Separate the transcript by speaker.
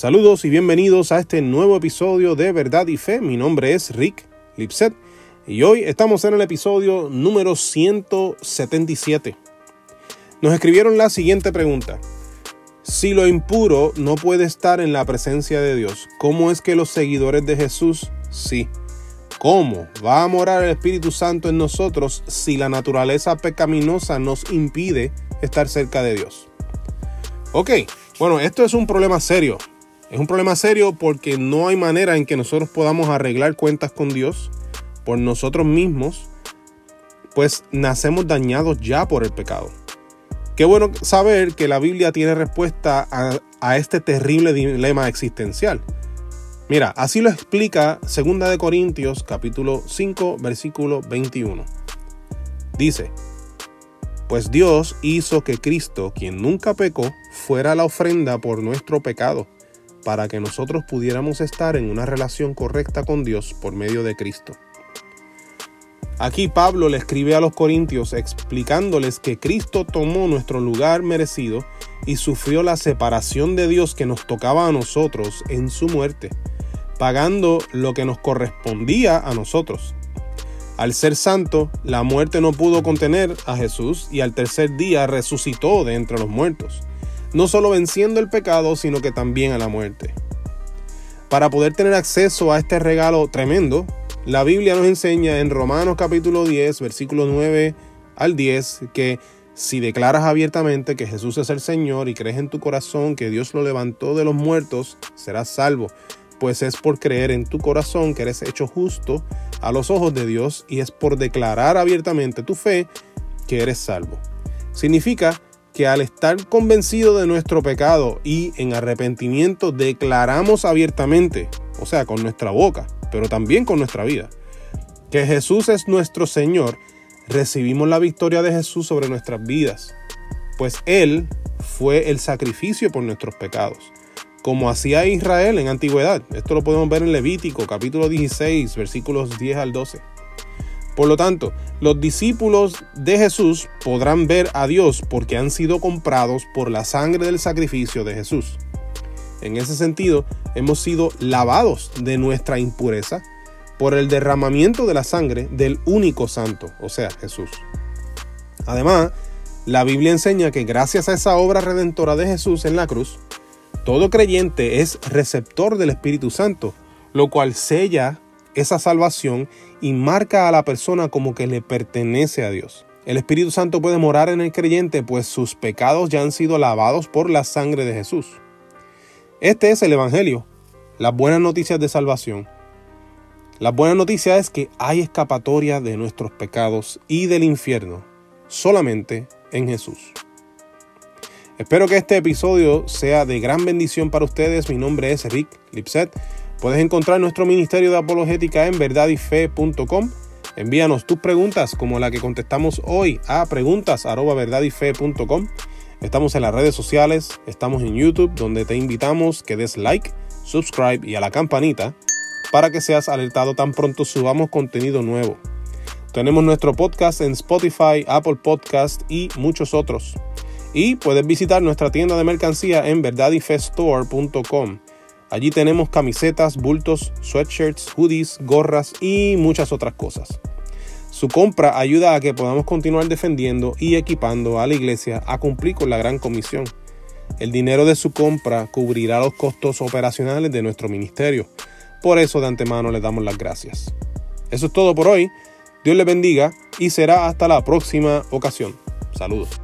Speaker 1: Saludos y bienvenidos a este nuevo episodio de Verdad y Fe. Mi nombre es Rick Lipset y hoy estamos en el episodio número 177. Nos escribieron la siguiente pregunta. Si lo impuro no puede estar en la presencia de Dios, ¿cómo es que los seguidores de Jesús sí? ¿Cómo va a morar el Espíritu Santo en nosotros si la naturaleza pecaminosa nos impide estar cerca de Dios? Ok, bueno, esto es un problema serio es un problema serio porque no hay manera en que nosotros podamos arreglar cuentas con Dios por nosotros mismos, pues nacemos dañados ya por el pecado. Qué bueno saber que la Biblia tiene respuesta a, este terrible dilema existencial. Mira, así lo explica 2 Corintios capítulo 5 versículo 21. Dice, pues Dios hizo que Cristo, quien nunca pecó, fuera la ofrenda por nuestro pecado para que nosotros pudiéramos estar en una relación correcta con Dios por medio de Cristo. Aquí Pablo le escribe a los corintios explicándoles que Cristo tomó nuestro lugar merecido y sufrió la separación de Dios que nos tocaba a nosotros en su muerte, pagando lo que nos correspondía a nosotros. Al ser santo, la muerte no pudo contener a Jesús y al tercer día resucitó de entre los muertos no solo venciendo el pecado, sino que también a la muerte. Para poder tener acceso a este regalo tremendo, la Biblia nos enseña en Romanos capítulo 10, versículo 9 al 10, que si declaras abiertamente que Jesús es el Señor y crees en tu corazón que Dios lo levantó de los muertos, serás salvo, pues es por creer en tu corazón que eres hecho justo a los ojos de Dios y es por declarar abiertamente tu fe que eres salvo. Significa que al estar convencido de nuestro pecado y en arrepentimiento declaramos abiertamente, o sea, con nuestra boca, pero también con nuestra vida, que Jesús es nuestro Señor, recibimos la victoria de Jesús sobre nuestras vidas, pues Él fue el sacrificio por nuestros pecados, como hacía Israel en antigüedad. Esto lo podemos ver en Levítico capítulo 16, versículos 10 al 12. Por lo tanto, los discípulos de Jesús podrán ver a Dios porque han sido comprados por la sangre del sacrificio de Jesús. En ese sentido, hemos sido lavados de nuestra impureza por el derramamiento de la sangre del único santo, o sea, Jesús. Además, la Biblia enseña que gracias a esa obra redentora de Jesús en la cruz, todo creyente es receptor del Espíritu Santo, lo cual sella esa salvación y marca a la persona como que le pertenece a Dios. El Espíritu Santo puede morar en el creyente, pues sus pecados ya han sido lavados por la sangre de Jesús. Este es el Evangelio, las buenas noticias de salvación. La buena noticia es que hay escapatoria de nuestros pecados y del infierno, solamente en Jesús. Espero que este episodio sea de gran bendición para ustedes. Mi nombre es Rick Lipset Puedes encontrar nuestro ministerio de apologética en verdadyfe.com. Envíanos tus preguntas como la que contestamos hoy a preguntas@verdadyfe.com. Estamos en las redes sociales, estamos en YouTube donde te invitamos que des like, subscribe y a la campanita para que seas alertado tan pronto subamos contenido nuevo. Tenemos nuestro podcast en Spotify, Apple Podcast y muchos otros. Y puedes visitar nuestra tienda de mercancía en verdadyfestore.com. Allí tenemos camisetas, bultos, sweatshirts, hoodies, gorras y muchas otras cosas. Su compra ayuda a que podamos continuar defendiendo y equipando a la iglesia a cumplir con la gran comisión. El dinero de su compra cubrirá los costos operacionales de nuestro ministerio. Por eso de antemano le damos las gracias. Eso es todo por hoy. Dios le bendiga y será hasta la próxima ocasión. Saludos.